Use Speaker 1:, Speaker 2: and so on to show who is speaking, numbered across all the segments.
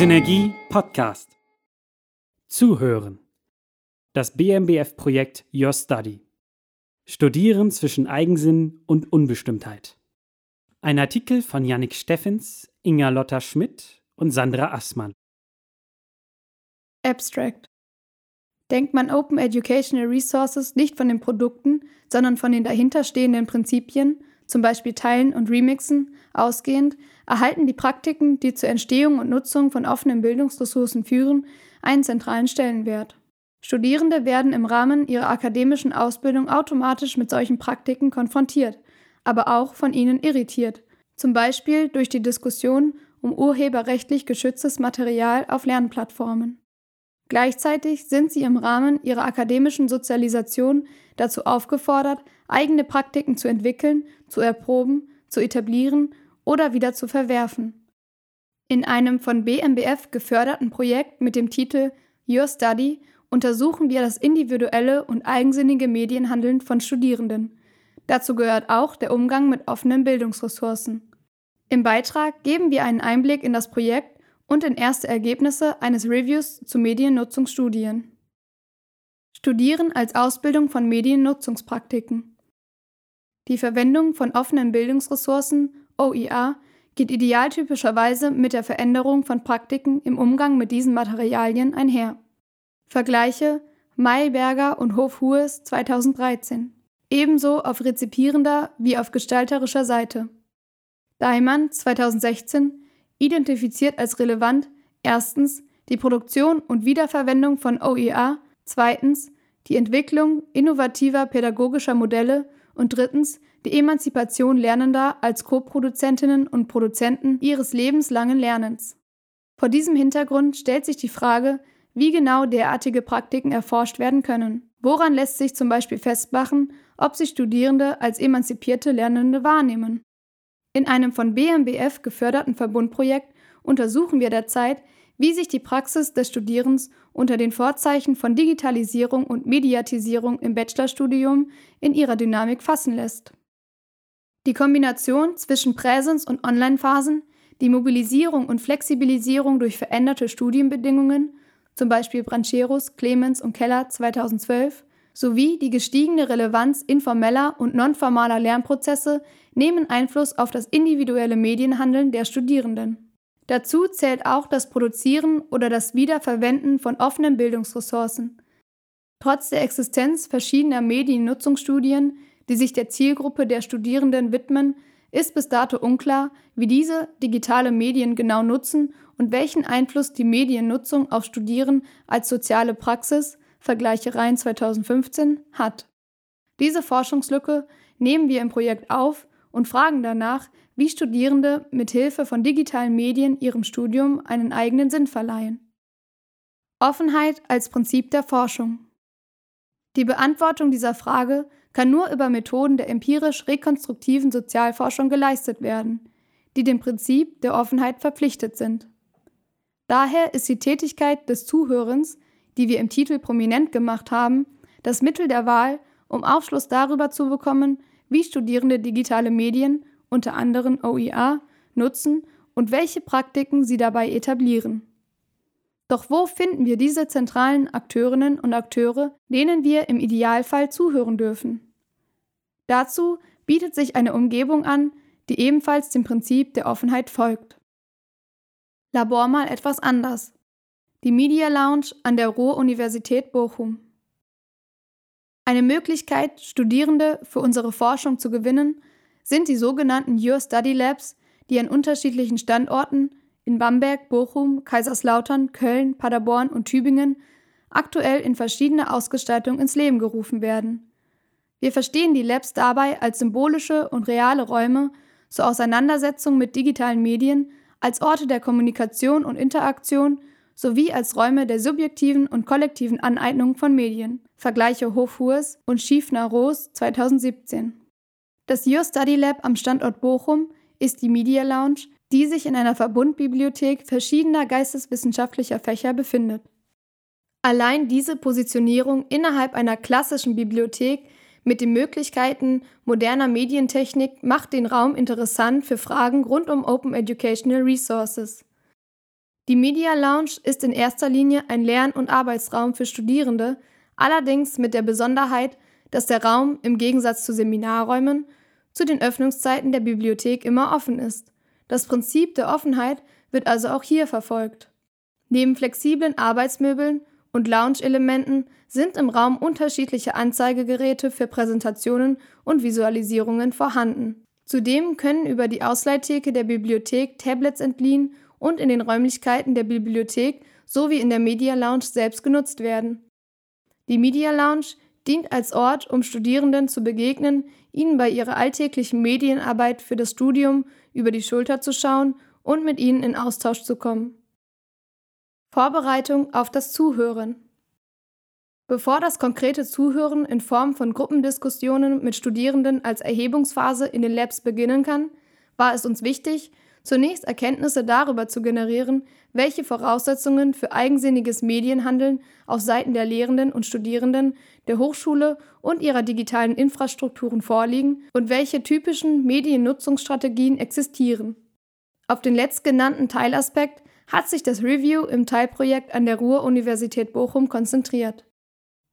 Speaker 1: Synergie Podcast. Zuhören. Das BMBF-Projekt Your Study. Studieren zwischen Eigensinn und Unbestimmtheit. Ein Artikel von Yannick Steffens, Inga Lotta Schmidt und Sandra Assmann.
Speaker 2: Abstract. Denkt man Open Educational Resources nicht von den Produkten, sondern von den dahinterstehenden Prinzipien, zum Beispiel Teilen und Remixen, ausgehend, erhalten die Praktiken, die zur Entstehung und Nutzung von offenen Bildungsressourcen führen, einen zentralen Stellenwert. Studierende werden im Rahmen ihrer akademischen Ausbildung automatisch mit solchen Praktiken konfrontiert, aber auch von ihnen irritiert, zum Beispiel durch die Diskussion um urheberrechtlich geschütztes Material auf Lernplattformen. Gleichzeitig sind sie im Rahmen ihrer akademischen Sozialisation dazu aufgefordert, eigene Praktiken zu entwickeln, zu erproben, zu etablieren oder wieder zu verwerfen. In einem von BMBF geförderten Projekt mit dem Titel Your Study untersuchen wir das individuelle und eigensinnige Medienhandeln von Studierenden. Dazu gehört auch der Umgang mit offenen Bildungsressourcen. Im Beitrag geben wir einen Einblick in das Projekt und in erste Ergebnisse eines Reviews zu Mediennutzungsstudien. Studieren als Ausbildung von Mediennutzungspraktiken. Die Verwendung von offenen Bildungsressourcen, OER, geht idealtypischerweise mit der Veränderung von Praktiken im Umgang mit diesen Materialien einher. Vergleiche Mayberger und Hofhues 2013. Ebenso auf rezipierender wie auf gestalterischer Seite. Daimann 2016 identifiziert als relevant erstens die Produktion und Wiederverwendung von OER, zweitens die Entwicklung innovativer pädagogischer Modelle und drittens die Emanzipation Lernender als Co-Produzentinnen und Produzenten ihres lebenslangen Lernens. Vor diesem Hintergrund stellt sich die Frage, wie genau derartige Praktiken erforscht werden können. Woran lässt sich zum Beispiel festmachen, ob sich Studierende als emanzipierte Lernende wahrnehmen? In einem von BMBF geförderten Verbundprojekt untersuchen wir derzeit, wie sich die Praxis des Studierens unter den Vorzeichen von Digitalisierung und Mediatisierung im Bachelorstudium in ihrer Dynamik fassen lässt. Die Kombination zwischen Präsens- und Online-Phasen, die Mobilisierung und Flexibilisierung durch veränderte Studienbedingungen, zum Beispiel Brancheros, Clemens und Keller 2012, sowie die gestiegene Relevanz informeller und nonformaler Lernprozesse nehmen Einfluss auf das individuelle Medienhandeln der Studierenden. Dazu zählt auch das Produzieren oder das Wiederverwenden von offenen Bildungsressourcen. Trotz der Existenz verschiedener Mediennutzungsstudien, die sich der Zielgruppe der Studierenden widmen, ist bis dato unklar, wie diese digitale Medien genau nutzen und welchen Einfluss die Mediennutzung auf Studieren als soziale Praxis, Vergleiche Rhein 2015, hat. Diese Forschungslücke nehmen wir im Projekt auf und fragen danach, wie Studierende mit Hilfe von digitalen Medien ihrem Studium einen eigenen Sinn verleihen. Offenheit als Prinzip der Forschung. Die Beantwortung dieser Frage kann nur über Methoden der empirisch-rekonstruktiven Sozialforschung geleistet werden, die dem Prinzip der Offenheit verpflichtet sind. Daher ist die Tätigkeit des Zuhörens, die wir im Titel prominent gemacht haben, das Mittel der Wahl, um Aufschluss darüber zu bekommen, wie Studierende digitale Medien, unter anderem OER, nutzen und welche Praktiken sie dabei etablieren. Doch wo finden wir diese zentralen Akteurinnen und Akteure, denen wir im Idealfall zuhören dürfen? Dazu bietet sich eine Umgebung an, die ebenfalls dem Prinzip der Offenheit folgt. Labor mal etwas anders. Die Media Lounge an der Ruhr-Universität Bochum. Eine Möglichkeit, Studierende für unsere Forschung zu gewinnen, sind die sogenannten Your Study Labs, die an unterschiedlichen Standorten in Bamberg, Bochum, Kaiserslautern, Köln, Paderborn und Tübingen aktuell in verschiedener Ausgestaltung ins Leben gerufen werden. Wir verstehen die Labs dabei als symbolische und reale Räume zur Auseinandersetzung mit digitalen Medien, als Orte der Kommunikation und Interaktion sowie als Räume der subjektiven und kollektiven Aneignung von Medien. Vergleiche Hofhurs und Schiefner-Roos 2017. Das Your Study Lab am Standort Bochum ist die Media Lounge, die sich in einer Verbundbibliothek verschiedener geisteswissenschaftlicher Fächer befindet. Allein diese Positionierung innerhalb einer klassischen Bibliothek mit den Möglichkeiten moderner Medientechnik macht den Raum interessant für Fragen rund um Open Educational Resources. Die Media Lounge ist in erster Linie ein Lern- und Arbeitsraum für Studierende, allerdings mit der Besonderheit, dass der Raum im Gegensatz zu Seminarräumen zu den Öffnungszeiten der Bibliothek immer offen ist. Das Prinzip der Offenheit wird also auch hier verfolgt. Neben flexiblen Arbeitsmöbeln und Lounge-Elementen sind im Raum unterschiedliche Anzeigegeräte für Präsentationen und Visualisierungen vorhanden. Zudem können über die Ausleihtheke der Bibliothek Tablets entliehen und in den Räumlichkeiten der Bibliothek sowie in der Media Lounge selbst genutzt werden. Die Media Lounge dient als Ort, um Studierenden zu begegnen, ihnen bei ihrer alltäglichen Medienarbeit für das Studium über die Schulter zu schauen und mit ihnen in Austausch zu kommen. Vorbereitung auf das Zuhören. Bevor das konkrete Zuhören in Form von Gruppendiskussionen mit Studierenden als Erhebungsphase in den Labs beginnen kann, war es uns wichtig, zunächst Erkenntnisse darüber zu generieren, welche Voraussetzungen für eigensinniges Medienhandeln auf Seiten der Lehrenden und Studierenden der Hochschule und ihrer digitalen Infrastrukturen vorliegen und welche typischen Mediennutzungsstrategien existieren. Auf den letztgenannten Teilaspekt hat sich das Review im Teilprojekt an der Ruhr-Universität Bochum konzentriert.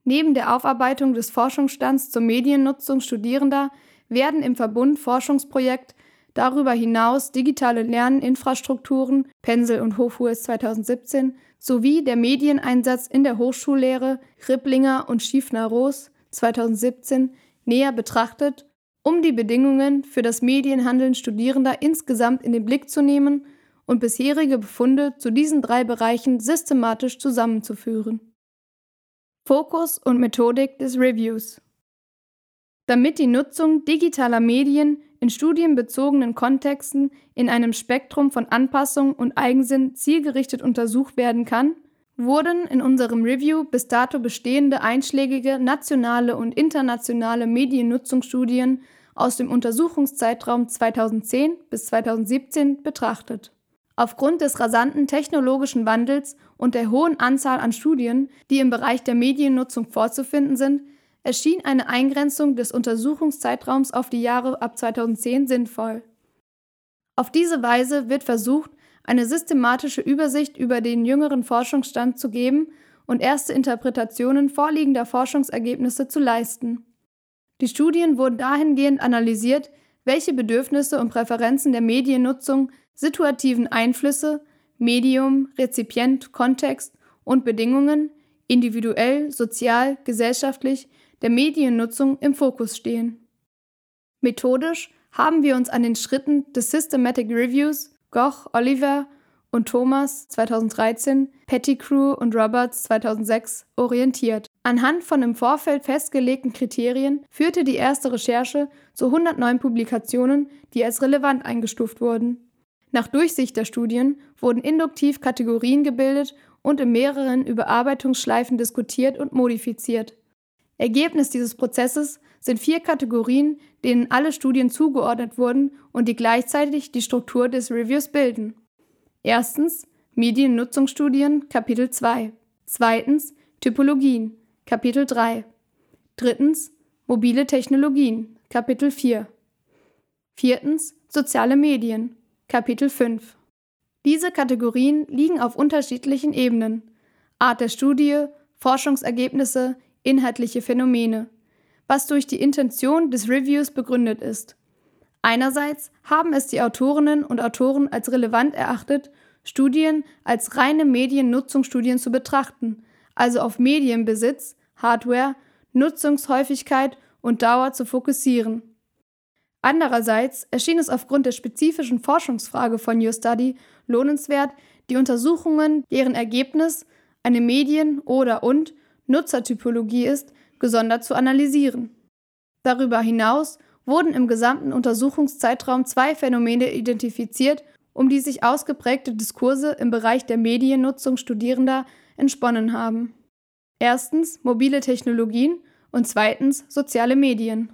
Speaker 2: Neben der Aufarbeitung des Forschungsstands zur Mediennutzung Studierender werden im Verbund Forschungsprojekt darüber hinaus digitale Lerninfrastrukturen, Pensel und Hofhues 2017, sowie der Medieneinsatz in der Hochschullehre Ripplinger und Schiefner-Roos 2017 näher betrachtet, um die Bedingungen für das Medienhandeln Studierender insgesamt in den Blick zu nehmen und bisherige Befunde zu diesen drei Bereichen systematisch zusammenzuführen. Fokus und Methodik des Reviews Damit die Nutzung digitaler Medien in studienbezogenen Kontexten in einem Spektrum von Anpassung und Eigensinn zielgerichtet untersucht werden kann, wurden in unserem Review bis dato bestehende einschlägige nationale und internationale Mediennutzungsstudien aus dem Untersuchungszeitraum 2010 bis 2017 betrachtet. Aufgrund des rasanten technologischen Wandels und der hohen Anzahl an Studien, die im Bereich der Mediennutzung vorzufinden sind, erschien eine Eingrenzung des Untersuchungszeitraums auf die Jahre ab 2010 sinnvoll. Auf diese Weise wird versucht, eine systematische Übersicht über den jüngeren Forschungsstand zu geben und erste Interpretationen vorliegender Forschungsergebnisse zu leisten. Die Studien wurden dahingehend analysiert, welche Bedürfnisse und Präferenzen der Mediennutzung situativen Einflüsse, Medium, Rezipient, Kontext und Bedingungen individuell, sozial, gesellschaftlich der Mediennutzung im Fokus stehen. Methodisch haben wir uns an den Schritten des Systematic Reviews Goch, Oliver und Thomas 2013, Pettigrew und Roberts 2006 orientiert. Anhand von im Vorfeld festgelegten Kriterien führte die erste Recherche zu 109 Publikationen, die als relevant eingestuft wurden. Nach Durchsicht der Studien wurden induktiv Kategorien gebildet und in mehreren Überarbeitungsschleifen diskutiert und modifiziert. Ergebnis dieses Prozesses sind vier Kategorien, denen alle Studien zugeordnet wurden und die gleichzeitig die Struktur des Reviews bilden. Erstens Mediennutzungsstudien Kapitel 2. Zweitens Typologien Kapitel 3. Drittens Mobile Technologien Kapitel 4. Viertens Soziale Medien Kapitel 5 Diese Kategorien liegen auf unterschiedlichen Ebenen. Art der Studie, Forschungsergebnisse, inhaltliche Phänomene, was durch die Intention des Reviews begründet ist. Einerseits haben es die Autorinnen und Autoren als relevant erachtet, Studien als reine Mediennutzungsstudien zu betrachten, also auf Medienbesitz, Hardware, Nutzungshäufigkeit und Dauer zu fokussieren. Andererseits erschien es aufgrund der spezifischen Forschungsfrage von Your Study lohnenswert, die Untersuchungen, deren Ergebnis eine Medien- oder und Nutzertypologie ist, gesondert zu analysieren. Darüber hinaus wurden im gesamten Untersuchungszeitraum zwei Phänomene identifiziert, um die sich ausgeprägte Diskurse im Bereich der Mediennutzung Studierender entsponnen haben. Erstens mobile Technologien und zweitens soziale Medien.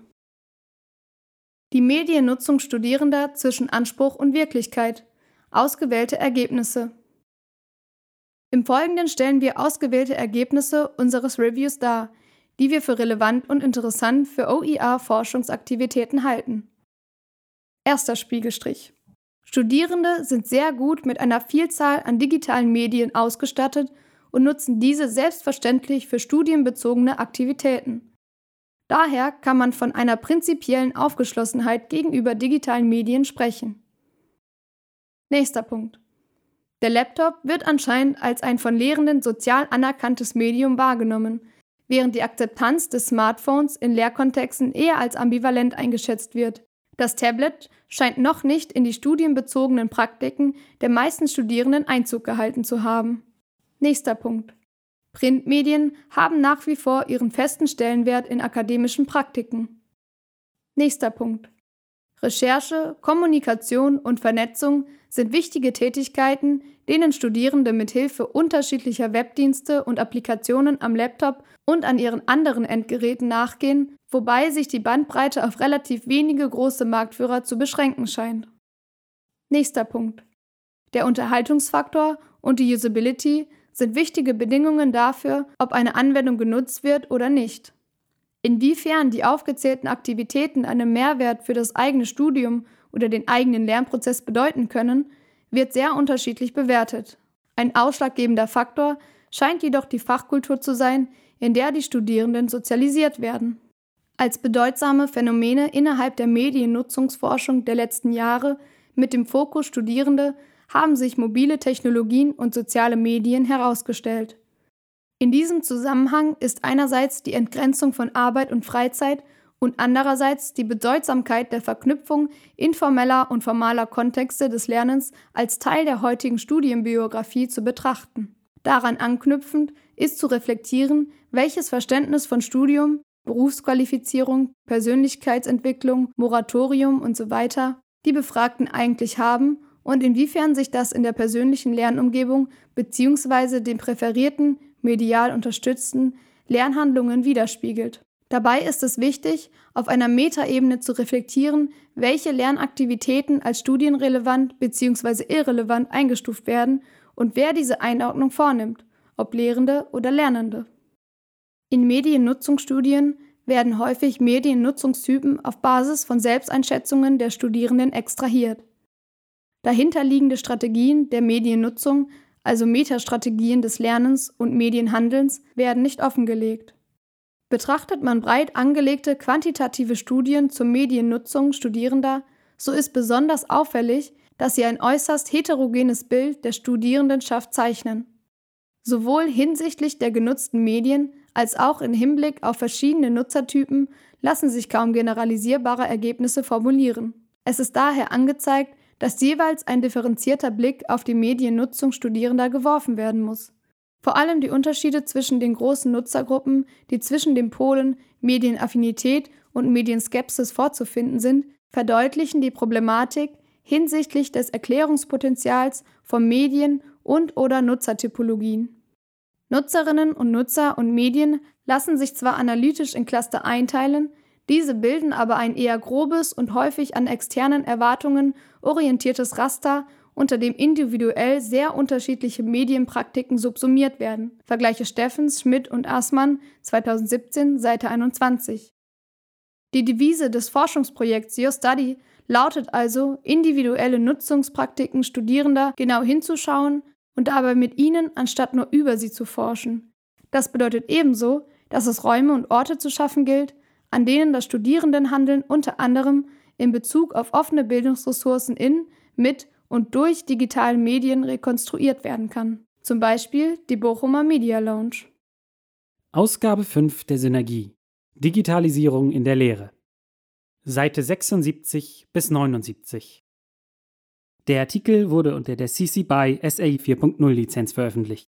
Speaker 2: Die Mediennutzung Studierender zwischen Anspruch und Wirklichkeit. Ausgewählte Ergebnisse. Im Folgenden stellen wir ausgewählte Ergebnisse unseres Reviews dar, die wir für relevant und interessant für OER-Forschungsaktivitäten halten. Erster Spiegelstrich. Studierende sind sehr gut mit einer Vielzahl an digitalen Medien ausgestattet und nutzen diese selbstverständlich für studienbezogene Aktivitäten. Daher kann man von einer prinzipiellen Aufgeschlossenheit gegenüber digitalen Medien sprechen. Nächster Punkt. Der Laptop wird anscheinend als ein von Lehrenden sozial anerkanntes Medium wahrgenommen, während die Akzeptanz des Smartphones in Lehrkontexten eher als ambivalent eingeschätzt wird. Das Tablet scheint noch nicht in die studienbezogenen Praktiken der meisten Studierenden Einzug gehalten zu haben. Nächster Punkt. Printmedien haben nach wie vor ihren festen Stellenwert in akademischen Praktiken. Nächster Punkt. Recherche, Kommunikation und Vernetzung sind wichtige Tätigkeiten, denen Studierende mit Hilfe unterschiedlicher Webdienste und Applikationen am Laptop und an ihren anderen Endgeräten nachgehen, wobei sich die Bandbreite auf relativ wenige große Marktführer zu beschränken scheint. Nächster Punkt. Der Unterhaltungsfaktor und die Usability sind wichtige Bedingungen dafür, ob eine Anwendung genutzt wird oder nicht. Inwiefern die aufgezählten Aktivitäten einen Mehrwert für das eigene Studium oder den eigenen Lernprozess bedeuten können, wird sehr unterschiedlich bewertet. Ein ausschlaggebender Faktor scheint jedoch die Fachkultur zu sein, in der die Studierenden sozialisiert werden. Als bedeutsame Phänomene innerhalb der Mediennutzungsforschung der letzten Jahre mit dem Fokus Studierende haben sich mobile Technologien und soziale Medien herausgestellt. In diesem Zusammenhang ist einerseits die Entgrenzung von Arbeit und Freizeit und andererseits die Bedeutsamkeit der Verknüpfung informeller und formaler Kontexte des Lernens als Teil der heutigen Studienbiografie zu betrachten. Daran anknüpfend ist zu reflektieren, welches Verständnis von Studium, Berufsqualifizierung, Persönlichkeitsentwicklung, Moratorium usw. Die Befragten eigentlich haben und inwiefern sich das in der persönlichen Lernumgebung bzw. den präferierten, medial unterstützten Lernhandlungen widerspiegelt. Dabei ist es wichtig, auf einer Metaebene zu reflektieren, welche Lernaktivitäten als studienrelevant bzw. irrelevant eingestuft werden und wer diese Einordnung vornimmt, ob Lehrende oder Lernende. In Mediennutzungsstudien werden häufig Mediennutzungstypen auf Basis von Selbsteinschätzungen der Studierenden extrahiert. Dahinterliegende Strategien der Mediennutzung, also Metastrategien des Lernens und Medienhandelns, werden nicht offengelegt. Betrachtet man breit angelegte quantitative Studien zur Mediennutzung Studierender, so ist besonders auffällig, dass sie ein äußerst heterogenes Bild der Studierendenschaft zeichnen. Sowohl hinsichtlich der genutzten Medien als auch im Hinblick auf verschiedene Nutzertypen lassen sich kaum generalisierbare Ergebnisse formulieren. Es ist daher angezeigt, dass jeweils ein differenzierter Blick auf die Mediennutzung Studierender geworfen werden muss. Vor allem die Unterschiede zwischen den großen Nutzergruppen, die zwischen den Polen Medienaffinität und Medienskepsis vorzufinden sind, verdeutlichen die Problematik hinsichtlich des Erklärungspotenzials von Medien und/oder Nutzertypologien. Nutzerinnen und Nutzer und Medien lassen sich zwar analytisch in Cluster einteilen, diese bilden aber ein eher grobes und häufig an externen Erwartungen orientiertes Raster, unter dem individuell sehr unterschiedliche Medienpraktiken subsumiert werden. Vergleiche Steffens, Schmidt und Aßmann 2017, Seite 21. Die Devise des Forschungsprojekts Your Study lautet also, individuelle Nutzungspraktiken Studierender genau hinzuschauen und dabei mit ihnen anstatt nur über sie zu forschen. Das bedeutet ebenso, dass es Räume und Orte zu schaffen gilt, an denen das Studierendenhandeln unter anderem in Bezug auf offene Bildungsressourcen in, mit und durch digitale Medien rekonstruiert werden kann. Zum Beispiel die Bochumer Media Lounge.
Speaker 1: Ausgabe 5 der Synergie. Digitalisierung in der Lehre. Seite 76 bis 79. Der Artikel wurde unter der CC BY SA 4.0 Lizenz veröffentlicht.